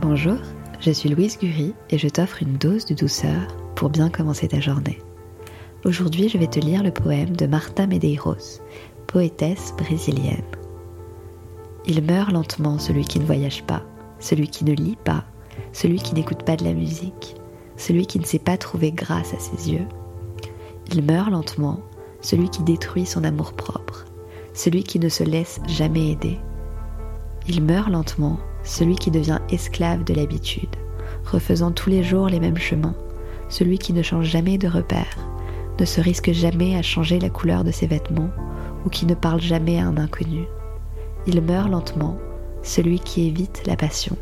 Bonjour, je suis Louise Gury et je t'offre une dose de douceur pour bien commencer ta journée. Aujourd'hui, je vais te lire le poème de Marta Medeiros, poétesse brésilienne. Il meurt lentement celui qui ne voyage pas, celui qui ne lit pas, celui qui n'écoute pas de la musique, celui qui ne sait pas trouver grâce à ses yeux. Il meurt lentement celui qui détruit son amour-propre, celui qui ne se laisse jamais aider. Il meurt lentement celui qui devient esclave de l'habitude, refaisant tous les jours les mêmes chemins, celui qui ne change jamais de repère, ne se risque jamais à changer la couleur de ses vêtements, ou qui ne parle jamais à un inconnu. Il meurt lentement, celui qui évite la passion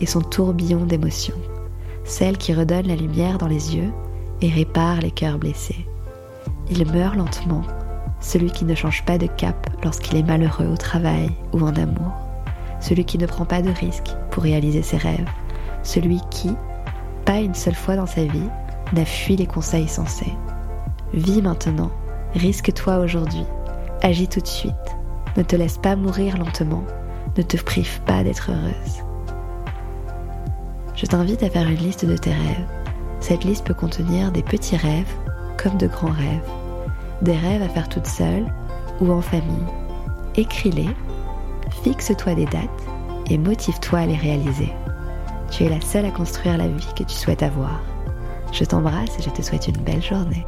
et son tourbillon d'émotions, celle qui redonne la lumière dans les yeux et répare les cœurs blessés. Il meurt lentement, celui qui ne change pas de cap lorsqu'il est malheureux au travail ou en amour, celui qui ne prend pas de risques pour réaliser ses rêves, celui qui, pas une seule fois dans sa vie, n'a fui les conseils sensés. Vis maintenant, risque-toi aujourd'hui, agis tout de suite, ne te laisse pas mourir lentement, ne te prive pas d'être heureuse. Je t'invite à faire une liste de tes rêves. Cette liste peut contenir des petits rêves comme de grands rêves, des rêves à faire toute seule ou en famille. Écris-les, fixe-toi des dates et motive-toi à les réaliser. Tu es la seule à construire la vie que tu souhaites avoir. Je t'embrasse et je te souhaite une belle journée.